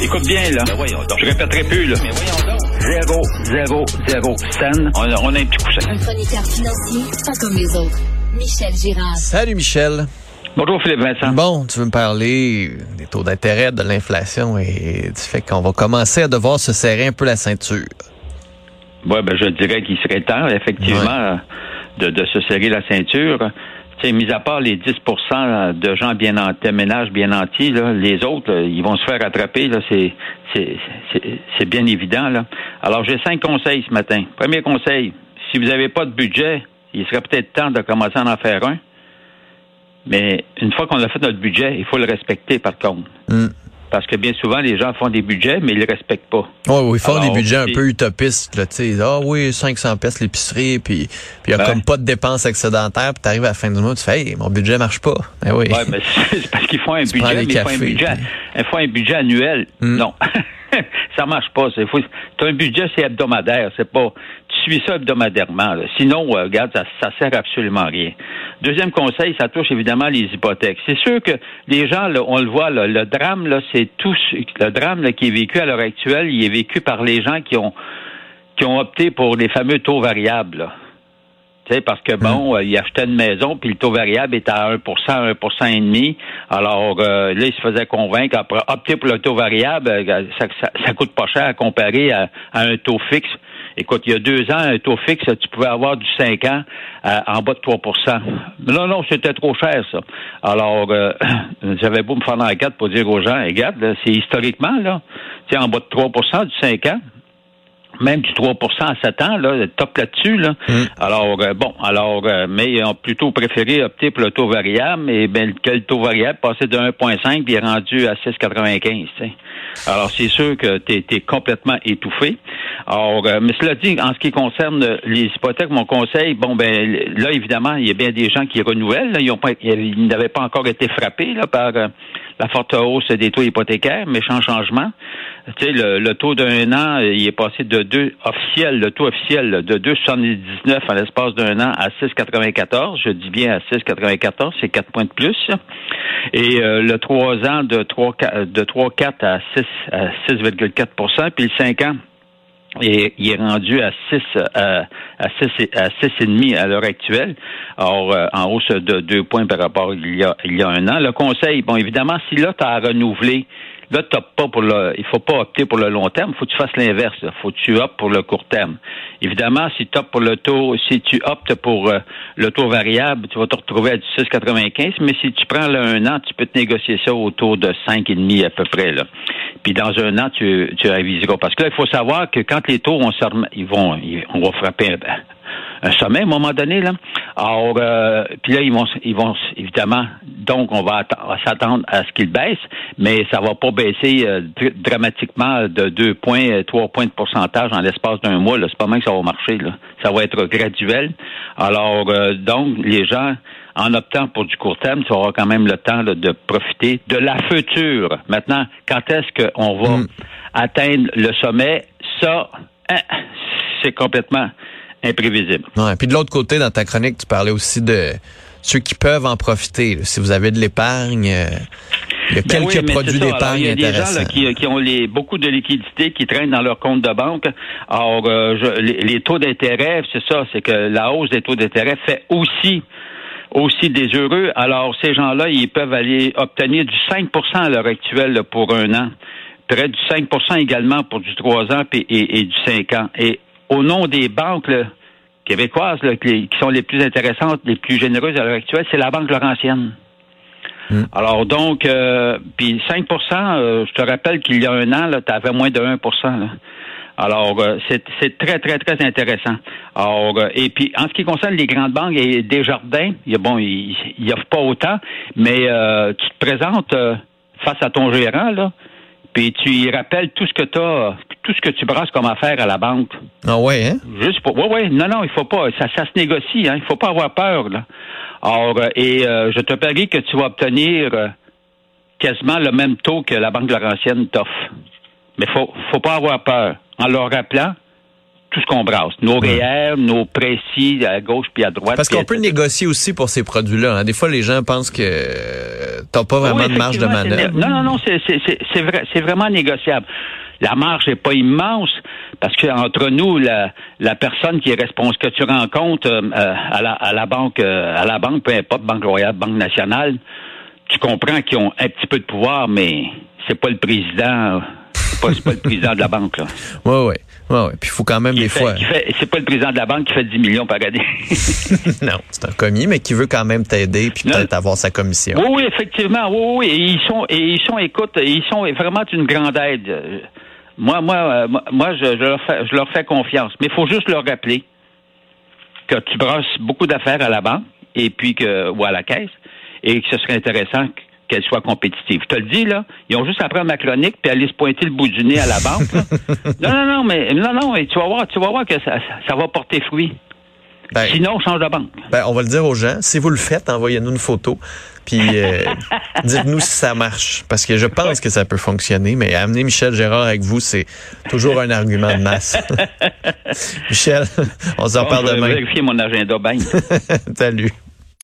Écoute bien, là. Je répéterai plus, là. Zéro, zéro, zéro scène. On a, on a un petit coussin. Un chroniqueur financier, pas comme les autres. Michel Girard. Salut Michel. Bonjour Philippe Vincent. Bon, tu veux me parler des taux d'intérêt, de l'inflation et du fait qu'on va commencer à devoir se serrer un peu la ceinture. Oui, ben je dirais qu'il serait temps, effectivement, de, de se serrer la ceinture. Sais, mis à part les 10% de gens bien entiers, ménages bien entiers, là, les autres, là, ils vont se faire attraper, là, c'est, c'est, c'est, c'est bien évident. Alors, j'ai cinq conseils ce matin. Premier conseil, si vous n'avez pas de budget, il serait peut-être temps de commencer à en faire un. Mais une fois qu'on a fait notre budget, il faut le respecter, par contre. Hmm. Parce que bien souvent, les gens font des budgets, mais ils le respectent pas. Oui, oui, ils font Alors, des budgets un peu utopistes, là, tu. Ah oui, 500 pièces l'épicerie, puis il y a Ouais. comme pas de dépenses excédentaires, puis t'arrives à la fin du mois, tu fais, hey, mon budget marche pas. Ben oui. Oui, mais c'est parce qu'ils font un Tu budget, mais ils font un cafés, budget, puis- ils font un budget annuel. Hmm. Non. ça marche pas. C'est fou. T'as un budget, c'est hebdomadaire. C'est pas. Suis ça hebdomadairement. là. Sinon, euh, regarde, ça, ça sert absolument à rien. Deuxième conseil, ça touche évidemment les hypothèques. C'est sûr que les gens, là, on le voit, là, le drame, là, c'est tout. Le drame là, qui est vécu à l'heure actuelle, il est vécu par les gens qui ont qui ont opté pour les fameux taux variables. là. Tu sais, parce que bon, euh, il achetait une maison, puis le taux variable était à 1% 1% et demi. Alors euh, là, il se faisait convaincre après opter pour le taux variable, euh, ça, ça, ça coûte pas cher à comparer à, à un taux fixe. Écoute, il y a deux ans, un taux fixe, tu pouvais avoir du 5 ans euh, en bas de 3% Non, non, c'était trop cher, ça. Alors, euh, j'avais beau me faire dans la pour dire aux gens, regarde, c'est historiquement, là, tu en bas de 3% du 5 ans même du 3% à 7 ans, là, top là-dessus. Là. Alors, euh, bon, alors, euh, mais ils ont plutôt préféré opter pour le taux variable, mais ben, le taux variable passait de 1,5 puis est rendu à 6,95. tu sais. Alors, c'est sûr que tu es, complètement étouffé. Alors, euh, mais cela dit, en ce qui concerne les hypothèques, mon conseil, bon, ben là, évidemment, il y a bien des gens qui renouvellent. là. ils ont pas, ils n'avaient pas encore été frappés là, par euh, la forte hausse des taux hypothécaires, méchant changement. Tu sais, le, le taux d'un an, il est passé de 2 officiel, le taux officiel de 2,79 en l'espace d'un an à 6,94. Je dis bien à 6,94, c'est 4 points de plus. Et euh, le 3 ans de 3, de 3,4 à 6 à 6,4% puis le 5 ans et il est rendu à 6 à, à 6 à 6,5 à l'heure actuelle. Alors euh, en hausse de 2 points par rapport à il y a il y a un an. Le conseil, bon évidemment, si as à renouveler Là, tu pas pour le. Il faut pas opter pour le long terme. Il faut que tu fasses l'inverse. Il faut que tu optes pour le court terme. Évidemment, si tu optes pour le taux, si tu optes pour euh, le taux variable, tu vas te retrouver à du 6,95. Mais si tu prends là, un an, tu peux te négocier ça autour de 5,5 à peu près. Là. Puis dans un an, tu, tu réviseras. Parce que là, il faut savoir que quand les taux rem- ils vont, ils- on va frapper un, un sommet à un moment donné là. Alors, euh, puis là ils vont, ils vont évidemment, donc on va, s'attendre à ce qu'ils baissent, mais ça va pas baisser euh, dr- dramatiquement de deux points, euh, trois points de pourcentage en l'espace d'un mois. C'est pas mal que ça va marcher là. Ça va être graduel. Alors, euh, donc les gens en optant pour du court terme, tu auras quand même le temps là, de profiter de la future. Maintenant, quand est-ce qu'on va atteindre le sommet? Ça, hein, c'est complètement imprévisible. Ouais, puis de l'autre côté, dans ta chronique, tu parlais aussi de ceux qui peuvent en profiter. là. Si vous avez de l'épargne, euh, il y a Ben quelques oui, produits d'épargne Il y a des gens intéressants. là, qui, qui ont les, beaucoup de liquidités qui traînent dans leur compte de banque. Alors, euh, je- les, les taux d'intérêt, c'est ça, c'est que la hausse des taux d'intérêt fait aussi aussi des heureux. Alors, ces gens-là, ils peuvent aller obtenir du 5% à l'heure actuelle là, pour un an. Près du 5% également pour du 3 ans puis- et, et du 5 ans. Et au nom des banques là, québécoises là, qui, qui sont les plus intéressantes, les plus généreuses à l'heure actuelle, c'est la Banque Laurentienne. Alors donc, euh, puis 5% euh, je te rappelle qu'il y a un an, tu avais moins de 1 là. Alors, euh, c'est très, très, très intéressant. Alors, euh, et puis, en ce qui concerne les grandes banques et Desjardins, il y a, bon, ils il offrent pas autant, mais euh, tu te présentes face à ton gérant, là, puis tu lui rappelles tout ce que tu as, tout ce que tu brasses comme affaire à la banque. Ah ouais, hein? Juste pour. Oui, oui, non, non, il faut pas. Ça, ça se négocie, hein. Il faut pas avoir peur, là. Alors, euh, et euh, je te parie que tu vas obtenir euh, quasiment le même taux que la Banque Laurentienne t'offre. Mais faut, faut pas avoir peur. En leur rappelant tout ce qu'on brasse. Nos réels, nos précis à gauche puis à droite. Parce qu'on peut négocier aussi pour ces produits-là. Hein. Des fois, les gens pensent que t'as pas vraiment de marge de manœuvre. Non, non, non, c'est vrai, c'est vraiment négociable. La marge n'est pas immense parce que entre nous, la, la personne qui est responsable, que tu rencontres euh, à, la, à la banque, euh, à la banque, peu importe, Banque Royale, Banque Nationale, tu comprends qu'ils ont un petit peu de pouvoir, mais c'est pas le président c'est pas, pas le président de la banque, là. Oui, oui. Ouais, ouais. Puis il faut quand même des fois. C'est pas le président de la banque qui fait 10 millions par année. non, c'est un commis, mais qui veut quand même t'aider puis peut-être avoir sa commission. Oui, oui, effectivement. Oui, oui. Et ils sont, et ils sont, écoute, ils sont vraiment une grande aide. Moi, moi, euh, moi, je, je, leur fais, je leur fais confiance. Mais il faut juste leur rappeler que tu brosses beaucoup d'affaires à la banque et puis que ou à la caisse et que ce serait intéressant qu'elle soit compétitive. Je te le dis, là, ils ont juste à prendre ma chronique puis aller se pointer le bout du nez à la banque. non, non, non, mais non, non, tu vas voir, tu vas voir que ça, ça va porter fruit. Ben, Sinon, on change de banque. Ben, on va le dire aux gens. Si vous le faites, envoyez-nous une photo. Puis euh, dites-nous si ça marche. Parce que je pense que ça peut fonctionner. Mais amener Michel Gérard avec vous, c'est toujours un argument de masse. Michel, on s'en parle demain. Je vais vérifier mon agenda. Bye. Salut.